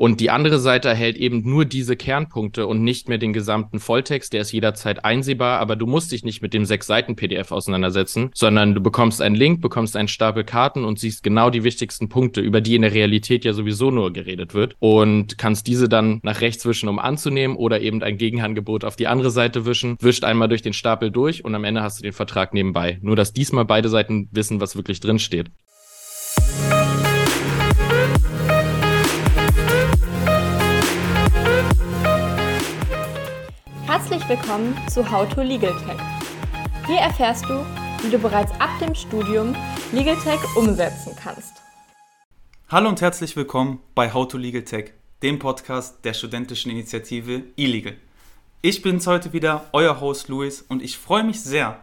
Und die andere Seite erhält eben nur diese Kernpunkte und nicht mehr den gesamten Volltext. Der ist jederzeit einsehbar, aber du musst dich nicht mit dem sechs Seiten PDF auseinandersetzen, sondern du bekommst einen Link, bekommst einen Stapel Karten und siehst genau die wichtigsten Punkte, über die in der Realität ja sowieso nur geredet wird und kannst diese dann nach rechts wischen, um anzunehmen oder eben ein Gegenangebot auf die andere Seite wischen, wischt einmal durch den Stapel durch und am Ende hast du den Vertrag nebenbei. Nur, dass diesmal beide Seiten wissen, was wirklich drin steht. Herzlich willkommen zu How to Legal Tech. Hier erfährst du, wie du bereits ab dem Studium Legal Tech umsetzen kannst. Hallo und herzlich willkommen bei How to Legal Tech, dem Podcast der studentischen Initiative eLegal. Ich bin's heute wieder, euer Host Luis, und ich freue mich sehr,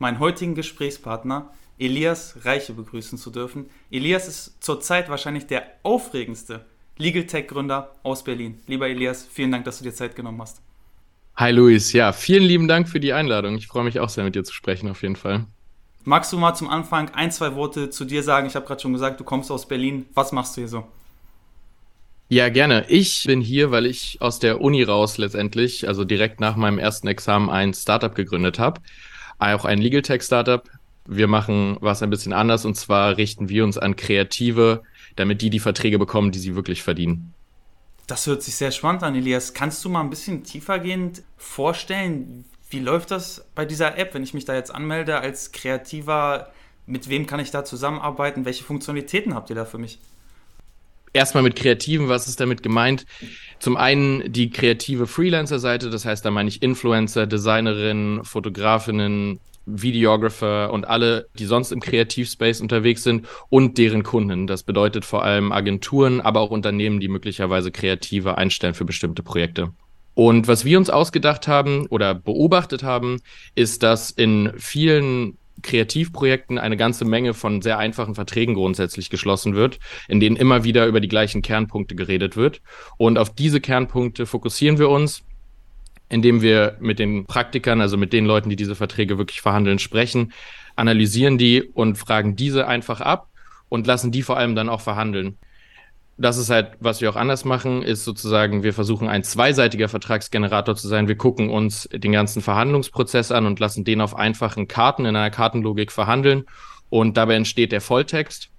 meinen heutigen Gesprächspartner Elias Reiche begrüßen zu dürfen. Elias ist zurzeit wahrscheinlich der aufregendste Legal Tech Gründer aus Berlin. Lieber Elias, vielen Dank, dass du dir Zeit genommen hast. Hi Luis, ja, vielen lieben Dank für die Einladung. Ich freue mich auch sehr, mit dir zu sprechen, auf jeden Fall. Magst du mal zum Anfang ein, zwei Worte zu dir sagen? Ich habe gerade schon gesagt, du kommst aus Berlin. Was machst du hier so? Ja, gerne. Ich bin hier, weil ich aus der Uni raus letztendlich, also direkt nach meinem ersten Examen, ein Startup gegründet habe. Auch ein Legal Tech Startup. Wir machen was ein bisschen anders und zwar richten wir uns an Kreative, damit die die Verträge bekommen, die sie wirklich verdienen. Das hört sich sehr spannend an, Elias. Kannst du mal ein bisschen tiefergehend vorstellen, wie läuft das bei dieser App, wenn ich mich da jetzt anmelde als Kreativer? Mit wem kann ich da zusammenarbeiten? Welche Funktionalitäten habt ihr da für mich? Erstmal mit Kreativen, was ist damit gemeint? Zum einen die kreative Freelancer-Seite, das heißt, da meine ich Influencer, Designerinnen, Fotografinnen, Videographer und alle, die sonst im Kreativspace unterwegs sind und deren Kunden. Das bedeutet vor allem Agenturen, aber auch Unternehmen, die möglicherweise Kreative einstellen für bestimmte Projekte. Und was wir uns ausgedacht haben oder beobachtet haben, ist, dass in vielen Kreativprojekten eine ganze Menge von sehr einfachen Verträgen grundsätzlich geschlossen wird, in denen immer wieder über die gleichen Kernpunkte geredet wird. Und auf diese Kernpunkte fokussieren wir uns indem wir mit den Praktikern, also mit den Leuten, die diese Verträge wirklich verhandeln, sprechen, analysieren die und fragen diese einfach ab und lassen die vor allem dann auch verhandeln. Das ist halt, was wir auch anders machen, ist sozusagen, wir versuchen ein zweiseitiger Vertragsgenerator zu sein. Wir gucken uns den ganzen Verhandlungsprozess an und lassen den auf einfachen Karten in einer Kartenlogik verhandeln. Und dabei entsteht der Volltext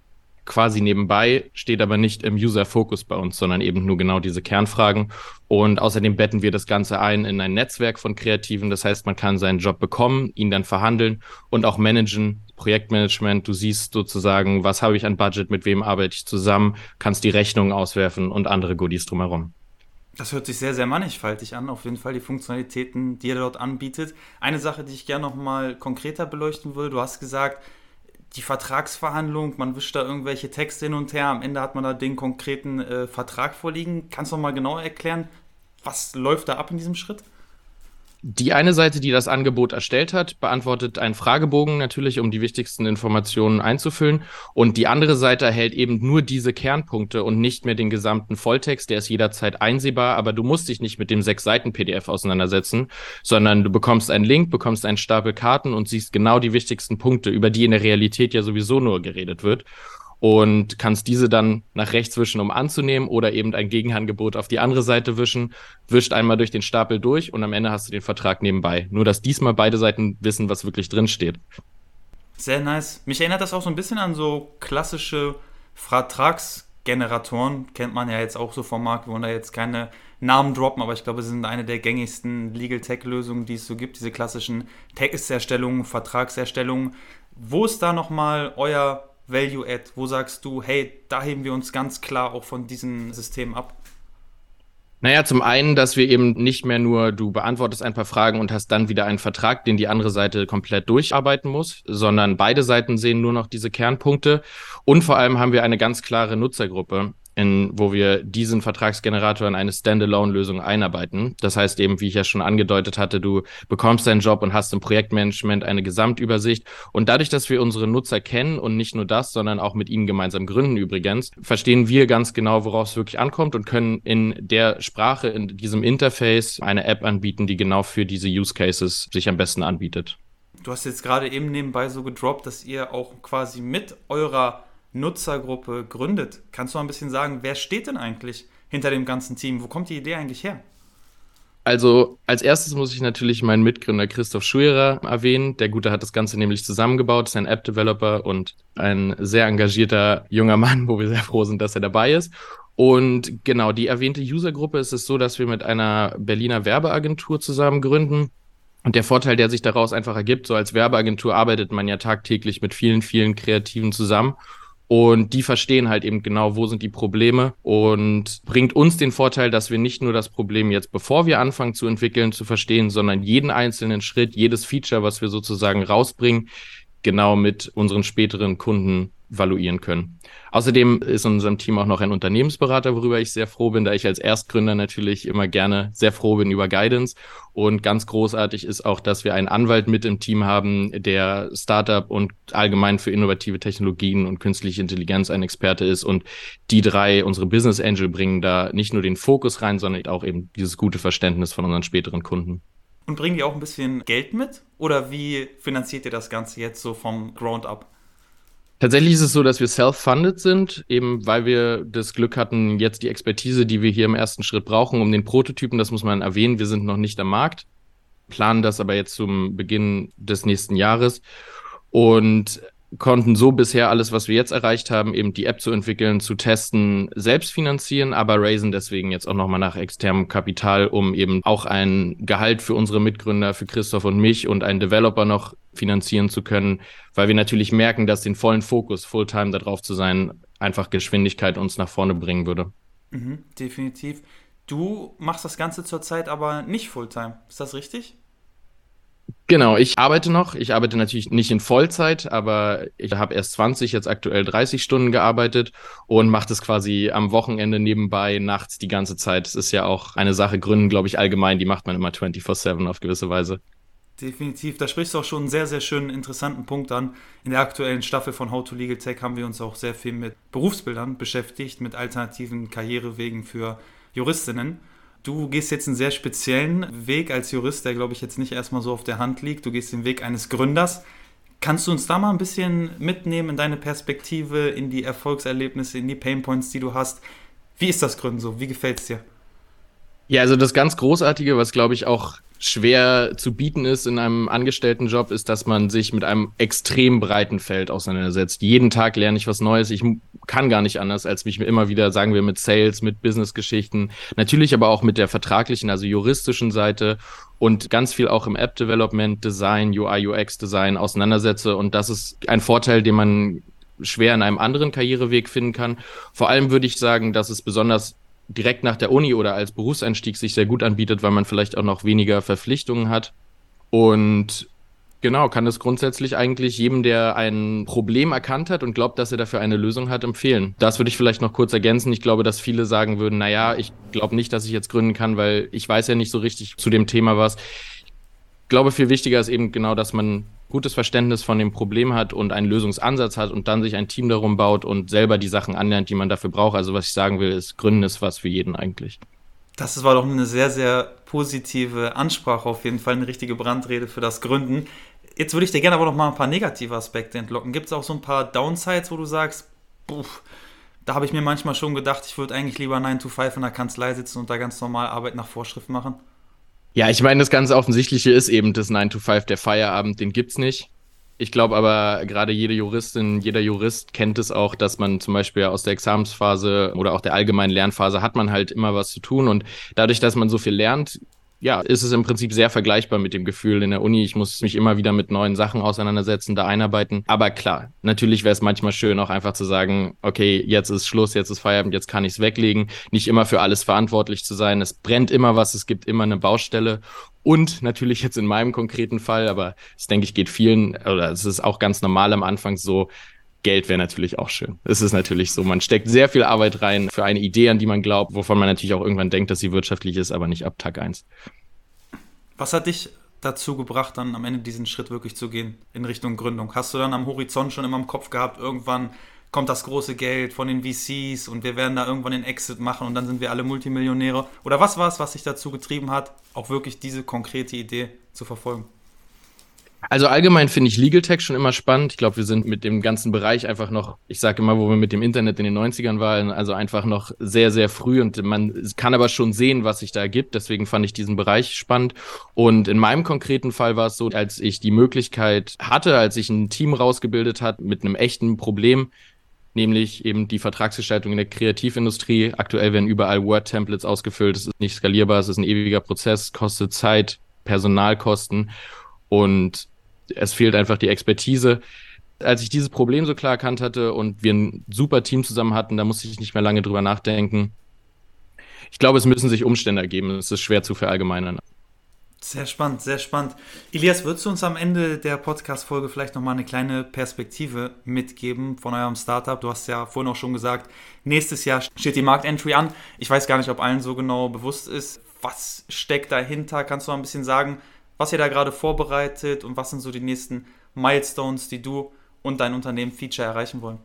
quasi nebenbei, steht aber nicht im User-Fokus bei uns, sondern eben nur genau diese Kernfragen. Und außerdem betten wir das Ganze ein in ein Netzwerk von Kreativen. Das heißt, man kann seinen Job bekommen, ihn dann verhandeln und auch managen. Projektmanagement, du siehst sozusagen, was habe ich an Budget, mit wem arbeite ich zusammen, kannst die Rechnungen auswerfen und andere Goodies drumherum. Das hört sich sehr, sehr mannigfaltig an, auf jeden Fall die Funktionalitäten, die er dort anbietet. Eine Sache, die ich gerne noch mal konkreter beleuchten würde, du hast gesagt, die Vertragsverhandlung, man wischt da irgendwelche Texte hin und her, am Ende hat man da den konkreten äh, Vertrag vorliegen. Kannst du noch mal genauer erklären, was läuft da ab in diesem Schritt? Die eine Seite, die das Angebot erstellt hat, beantwortet einen Fragebogen natürlich, um die wichtigsten Informationen einzufüllen. Und die andere Seite erhält eben nur diese Kernpunkte und nicht mehr den gesamten Volltext. Der ist jederzeit einsehbar, aber du musst dich nicht mit dem sechs Seiten PDF auseinandersetzen, sondern du bekommst einen Link, bekommst einen Stapel Karten und siehst genau die wichtigsten Punkte, über die in der Realität ja sowieso nur geredet wird und kannst diese dann nach rechts wischen, um anzunehmen oder eben ein Gegenangebot auf die andere Seite wischen, wischt einmal durch den Stapel durch und am Ende hast du den Vertrag nebenbei. Nur, dass diesmal beide Seiten wissen, was wirklich drin steht. Sehr nice. Mich erinnert das auch so ein bisschen an so klassische Vertragsgeneratoren. Kennt man ja jetzt auch so vom Markt. Wir wollen da jetzt keine Namen droppen, aber ich glaube, sie sind eine der gängigsten Legal Tech Lösungen, die es so gibt. Diese klassischen Texterstellungen, Vertragserstellungen. Wo ist da nochmal euer Value Add? Wo sagst du, hey, da heben wir uns ganz klar auch von diesem System ab? Naja, zum einen, dass wir eben nicht mehr nur, du beantwortest ein paar Fragen und hast dann wieder einen Vertrag, den die andere Seite komplett durcharbeiten muss, sondern beide Seiten sehen nur noch diese Kernpunkte. Und vor allem haben wir eine ganz klare Nutzergruppe in, wo wir diesen Vertragsgenerator in eine Standalone-Lösung einarbeiten. Das heißt eben, wie ich ja schon angedeutet hatte, du bekommst deinen Job und hast im Projektmanagement eine Gesamtübersicht. Und dadurch, dass wir unsere Nutzer kennen und nicht nur das, sondern auch mit ihnen gemeinsam gründen übrigens, verstehen wir ganz genau, worauf es wirklich ankommt und können in der Sprache, in diesem Interface eine App anbieten, die genau für diese Use Cases sich am besten anbietet. Du hast jetzt gerade eben nebenbei so gedroppt, dass ihr auch quasi mit eurer Nutzergruppe gründet. Kannst du mal ein bisschen sagen, wer steht denn eigentlich hinter dem ganzen Team. Wo kommt die Idee eigentlich her? Also als erstes muss ich natürlich meinen Mitgründer Christoph Schuerer erwähnen. Der Gute hat das Ganze nämlich zusammengebaut, ist ein App-Developer und ein sehr engagierter junger Mann, wo wir sehr froh sind, dass er dabei ist. Und genau, die erwähnte Usergruppe ist es so, dass wir mit einer Berliner Werbeagentur zusammen gründen. Und der Vorteil, der sich daraus einfach ergibt, so als Werbeagentur arbeitet man ja tagtäglich mit vielen, vielen Kreativen zusammen. Und die verstehen halt eben genau, wo sind die Probleme und bringt uns den Vorteil, dass wir nicht nur das Problem jetzt, bevor wir anfangen zu entwickeln, zu verstehen, sondern jeden einzelnen Schritt, jedes Feature, was wir sozusagen rausbringen, genau mit unseren späteren Kunden valuieren können. Außerdem ist in unserem Team auch noch ein Unternehmensberater, worüber ich sehr froh bin, da ich als Erstgründer natürlich immer gerne sehr froh bin über Guidance. Und ganz großartig ist auch, dass wir einen Anwalt mit im Team haben, der Startup und allgemein für innovative Technologien und künstliche Intelligenz ein Experte ist. Und die drei, unsere Business Angel, bringen da nicht nur den Fokus rein, sondern auch eben dieses gute Verständnis von unseren späteren Kunden. Und bringen die auch ein bisschen Geld mit? Oder wie finanziert ihr das Ganze jetzt so vom Ground up? Tatsächlich ist es so, dass wir self-funded sind, eben weil wir das Glück hatten, jetzt die Expertise, die wir hier im ersten Schritt brauchen, um den Prototypen, das muss man erwähnen, wir sind noch nicht am Markt, planen das aber jetzt zum Beginn des nächsten Jahres. Und konnten so bisher alles, was wir jetzt erreicht haben, eben die App zu entwickeln, zu testen, selbst finanzieren, aber raisen deswegen jetzt auch nochmal nach externem Kapital, um eben auch ein Gehalt für unsere Mitgründer, für Christoph und mich und einen Developer noch finanzieren zu können, weil wir natürlich merken, dass den vollen Fokus, Fulltime darauf zu sein, einfach Geschwindigkeit uns nach vorne bringen würde. Mhm, definitiv. Du machst das Ganze zurzeit aber nicht Fulltime. Ist das richtig? Genau, ich arbeite noch. Ich arbeite natürlich nicht in Vollzeit, aber ich habe erst 20, jetzt aktuell 30 Stunden gearbeitet und mache das quasi am Wochenende nebenbei, nachts die ganze Zeit. Das ist ja auch eine Sache, Gründen, glaube ich, allgemein, die macht man immer 24-7 auf gewisse Weise. Definitiv, da sprichst du auch schon einen sehr, sehr schönen, interessanten Punkt an. In der aktuellen Staffel von How to Legal Tech haben wir uns auch sehr viel mit Berufsbildern beschäftigt, mit alternativen Karrierewegen für Juristinnen. Du gehst jetzt einen sehr speziellen Weg als Jurist, der, glaube ich, jetzt nicht erstmal so auf der Hand liegt. Du gehst den Weg eines Gründers. Kannst du uns da mal ein bisschen mitnehmen in deine Perspektive, in die Erfolgserlebnisse, in die Painpoints, die du hast? Wie ist das Gründen so? Wie gefällt es dir? Ja, also das ganz Großartige, was glaube ich auch schwer zu bieten ist in einem Angestelltenjob, ist, dass man sich mit einem extrem breiten Feld auseinandersetzt. Jeden Tag lerne ich was Neues. Ich kann gar nicht anders, als mich immer wieder, sagen wir, mit Sales, mit Business-Geschichten, natürlich aber auch mit der vertraglichen, also juristischen Seite und ganz viel auch im App-Development, Design, UI, UX-Design auseinandersetze. Und das ist ein Vorteil, den man schwer in einem anderen Karriereweg finden kann. Vor allem würde ich sagen, dass es besonders direkt nach der Uni oder als Berufseinstieg sich sehr gut anbietet, weil man vielleicht auch noch weniger Verpflichtungen hat. Und genau, kann es grundsätzlich eigentlich jedem, der ein Problem erkannt hat und glaubt, dass er dafür eine Lösung hat, empfehlen. Das würde ich vielleicht noch kurz ergänzen. Ich glaube, dass viele sagen würden, naja, ich glaube nicht, dass ich jetzt gründen kann, weil ich weiß ja nicht so richtig zu dem Thema was. Ich glaube, viel wichtiger ist eben genau, dass man gutes Verständnis von dem Problem hat und einen Lösungsansatz hat und dann sich ein Team darum baut und selber die Sachen anlernt, die man dafür braucht. Also was ich sagen will, ist, Gründen ist was für jeden eigentlich. Das war doch eine sehr, sehr positive Ansprache, auf jeden Fall eine richtige Brandrede für das Gründen. Jetzt würde ich dir gerne aber noch mal ein paar negative Aspekte entlocken. Gibt es auch so ein paar Downsides, wo du sagst, puh, da habe ich mir manchmal schon gedacht, ich würde eigentlich lieber 9 to 5 in der Kanzlei sitzen und da ganz normal Arbeit nach Vorschrift machen? Ja, ich meine, das ganz Offensichtliche ist eben das 9 to 5, der Feierabend, den gibt's nicht. Ich glaube aber, gerade jede Juristin, jeder Jurist kennt es auch, dass man zum Beispiel aus der Examensphase oder auch der allgemeinen Lernphase hat man halt immer was zu tun. Und dadurch, dass man so viel lernt, ja, ist es im Prinzip sehr vergleichbar mit dem Gefühl in der Uni. Ich muss mich immer wieder mit neuen Sachen auseinandersetzen, da einarbeiten. Aber klar, natürlich wäre es manchmal schön, auch einfach zu sagen, okay, jetzt ist Schluss, jetzt ist Feierabend, jetzt kann ich es weglegen. Nicht immer für alles verantwortlich zu sein. Es brennt immer was, es gibt immer eine Baustelle. Und natürlich jetzt in meinem konkreten Fall, aber das denke ich geht vielen, oder es ist auch ganz normal am Anfang so, Geld wäre natürlich auch schön. Es ist natürlich so, man steckt sehr viel Arbeit rein für eine Idee, an die man glaubt, wovon man natürlich auch irgendwann denkt, dass sie wirtschaftlich ist, aber nicht ab Tag 1. Was hat dich dazu gebracht, dann am Ende diesen Schritt wirklich zu gehen in Richtung Gründung? Hast du dann am Horizont schon immer im Kopf gehabt, irgendwann kommt das große Geld von den VCs und wir werden da irgendwann den Exit machen und dann sind wir alle Multimillionäre? Oder was war es, was dich dazu getrieben hat, auch wirklich diese konkrete Idee zu verfolgen? Also allgemein finde ich Legal Tech schon immer spannend. Ich glaube, wir sind mit dem ganzen Bereich einfach noch, ich sage immer, wo wir mit dem Internet in den 90ern waren, also einfach noch sehr, sehr früh und man kann aber schon sehen, was sich da ergibt. Deswegen fand ich diesen Bereich spannend. Und in meinem konkreten Fall war es so, als ich die Möglichkeit hatte, als ich ein Team rausgebildet hat mit einem echten Problem, nämlich eben die Vertragsgestaltung in der Kreativindustrie. Aktuell werden überall Word-Templates ausgefüllt. Es ist nicht skalierbar, es ist ein ewiger Prozess, kostet Zeit, Personalkosten und es fehlt einfach die Expertise. Als ich dieses Problem so klar erkannt hatte und wir ein super Team zusammen hatten, da musste ich nicht mehr lange drüber nachdenken. Ich glaube, es müssen sich Umstände ergeben. Es ist schwer zu verallgemeinern. Sehr spannend, sehr spannend. Elias, würdest du uns am Ende der Podcast-Folge vielleicht nochmal eine kleine Perspektive mitgeben von eurem Startup? Du hast ja vorhin auch schon gesagt, nächstes Jahr steht die Marktentry an. Ich weiß gar nicht, ob allen so genau bewusst ist, was steckt dahinter. Kannst du mal ein bisschen sagen, was ihr da gerade vorbereitet und was sind so die nächsten Milestones, die du und dein Unternehmen Feature erreichen wollen?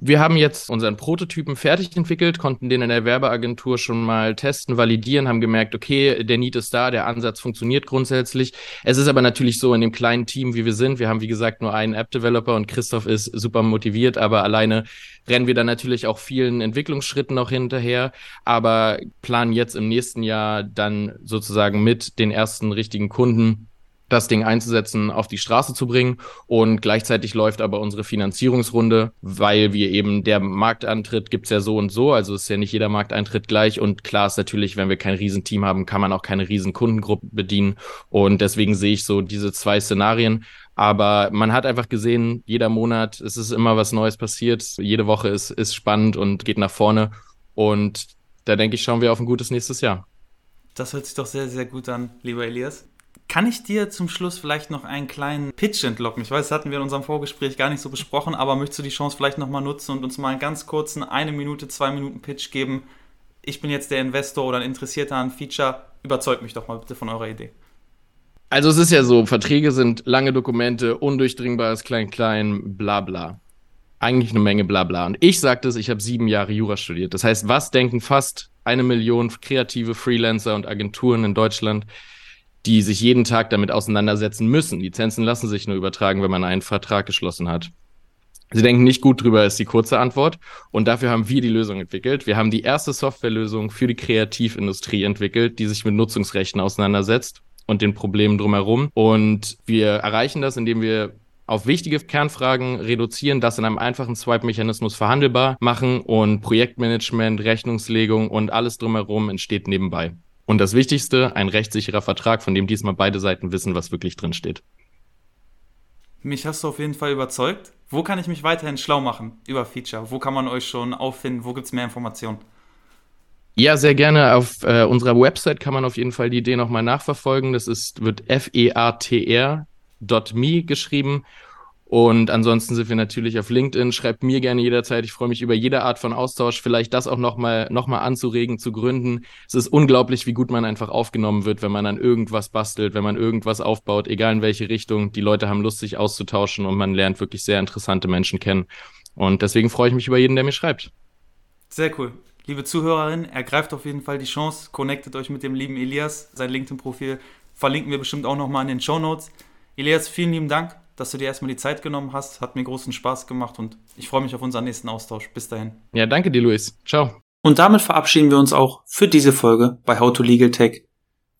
Wir haben jetzt unseren Prototypen fertig entwickelt, konnten den in der Werbeagentur schon mal testen, validieren, haben gemerkt, okay, der Need ist da, der Ansatz funktioniert grundsätzlich. Es ist aber natürlich so in dem kleinen Team, wie wir sind. Wir haben, wie gesagt, nur einen App-Developer und Christoph ist super motiviert, aber alleine rennen wir dann natürlich auch vielen Entwicklungsschritten noch hinterher, aber planen jetzt im nächsten Jahr dann sozusagen mit den ersten richtigen Kunden das Ding einzusetzen, auf die Straße zu bringen. Und gleichzeitig läuft aber unsere Finanzierungsrunde, weil wir eben der Marktantritt gibt's ja so und so. Also ist ja nicht jeder Markteintritt gleich. Und klar ist natürlich, wenn wir kein Riesenteam haben, kann man auch keine riesen Kundengruppe bedienen. Und deswegen sehe ich so diese zwei Szenarien. Aber man hat einfach gesehen, jeder Monat, es ist immer was Neues passiert. Jede Woche ist, ist spannend und geht nach vorne. Und da denke ich, schauen wir auf ein gutes nächstes Jahr. Das hört sich doch sehr, sehr gut an, lieber Elias. Kann ich dir zum Schluss vielleicht noch einen kleinen Pitch entlocken? Ich weiß, das hatten wir in unserem Vorgespräch gar nicht so besprochen, aber möchtest du die Chance vielleicht nochmal nutzen und uns mal einen ganz kurzen, eine Minute, zwei Minuten Pitch geben? Ich bin jetzt der Investor oder ein Interessierter an Feature. Überzeugt mich doch mal bitte von eurer Idee. Also es ist ja so, Verträge sind lange Dokumente, undurchdringbares Klein-Klein, bla bla. Eigentlich eine Menge bla bla. Und ich sagte es, ich habe sieben Jahre Jura studiert. Das heißt, was denken fast eine Million kreative Freelancer und Agenturen in Deutschland, die sich jeden Tag damit auseinandersetzen müssen. Lizenzen lassen sich nur übertragen, wenn man einen Vertrag geschlossen hat. Sie denken nicht gut drüber, ist die kurze Antwort. Und dafür haben wir die Lösung entwickelt. Wir haben die erste Softwarelösung für die Kreativindustrie entwickelt, die sich mit Nutzungsrechten auseinandersetzt und den Problemen drumherum. Und wir erreichen das, indem wir auf wichtige Kernfragen reduzieren, das in einem einfachen Swipe-Mechanismus verhandelbar machen und Projektmanagement, Rechnungslegung und alles drumherum entsteht nebenbei. Und das Wichtigste, ein rechtssicherer Vertrag, von dem diesmal beide Seiten wissen, was wirklich drin steht. Mich hast du auf jeden Fall überzeugt. Wo kann ich mich weiterhin schlau machen über Feature? Wo kann man euch schon auffinden? Wo gibt es mehr Informationen? Ja, sehr gerne. Auf äh, unserer Website kann man auf jeden Fall die Idee nochmal nachverfolgen. Das ist, wird featr.me geschrieben. Und ansonsten sind wir natürlich auf LinkedIn. Schreibt mir gerne jederzeit. Ich freue mich über jede Art von Austausch. Vielleicht das auch nochmal noch mal anzuregen, zu gründen. Es ist unglaublich, wie gut man einfach aufgenommen wird, wenn man an irgendwas bastelt, wenn man irgendwas aufbaut, egal in welche Richtung. Die Leute haben Lust, sich auszutauschen und man lernt wirklich sehr interessante Menschen kennen. Und deswegen freue ich mich über jeden, der mir schreibt. Sehr cool. Liebe Zuhörerin, ergreift auf jeden Fall die Chance, connectet euch mit dem lieben Elias. Sein LinkedIn-Profil verlinken wir bestimmt auch nochmal in den Show Notes. Elias, vielen lieben Dank dass du dir erstmal die Zeit genommen hast. Hat mir großen Spaß gemacht und ich freue mich auf unseren nächsten Austausch. Bis dahin. Ja, danke dir, Luis. Ciao. Und damit verabschieden wir uns auch für diese Folge bei How to Legal Tech.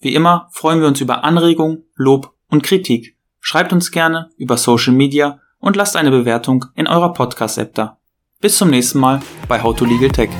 Wie immer freuen wir uns über Anregungen, Lob und Kritik. Schreibt uns gerne über Social Media und lasst eine Bewertung in eurer Podcast-App da. Bis zum nächsten Mal bei How to Legal Tech.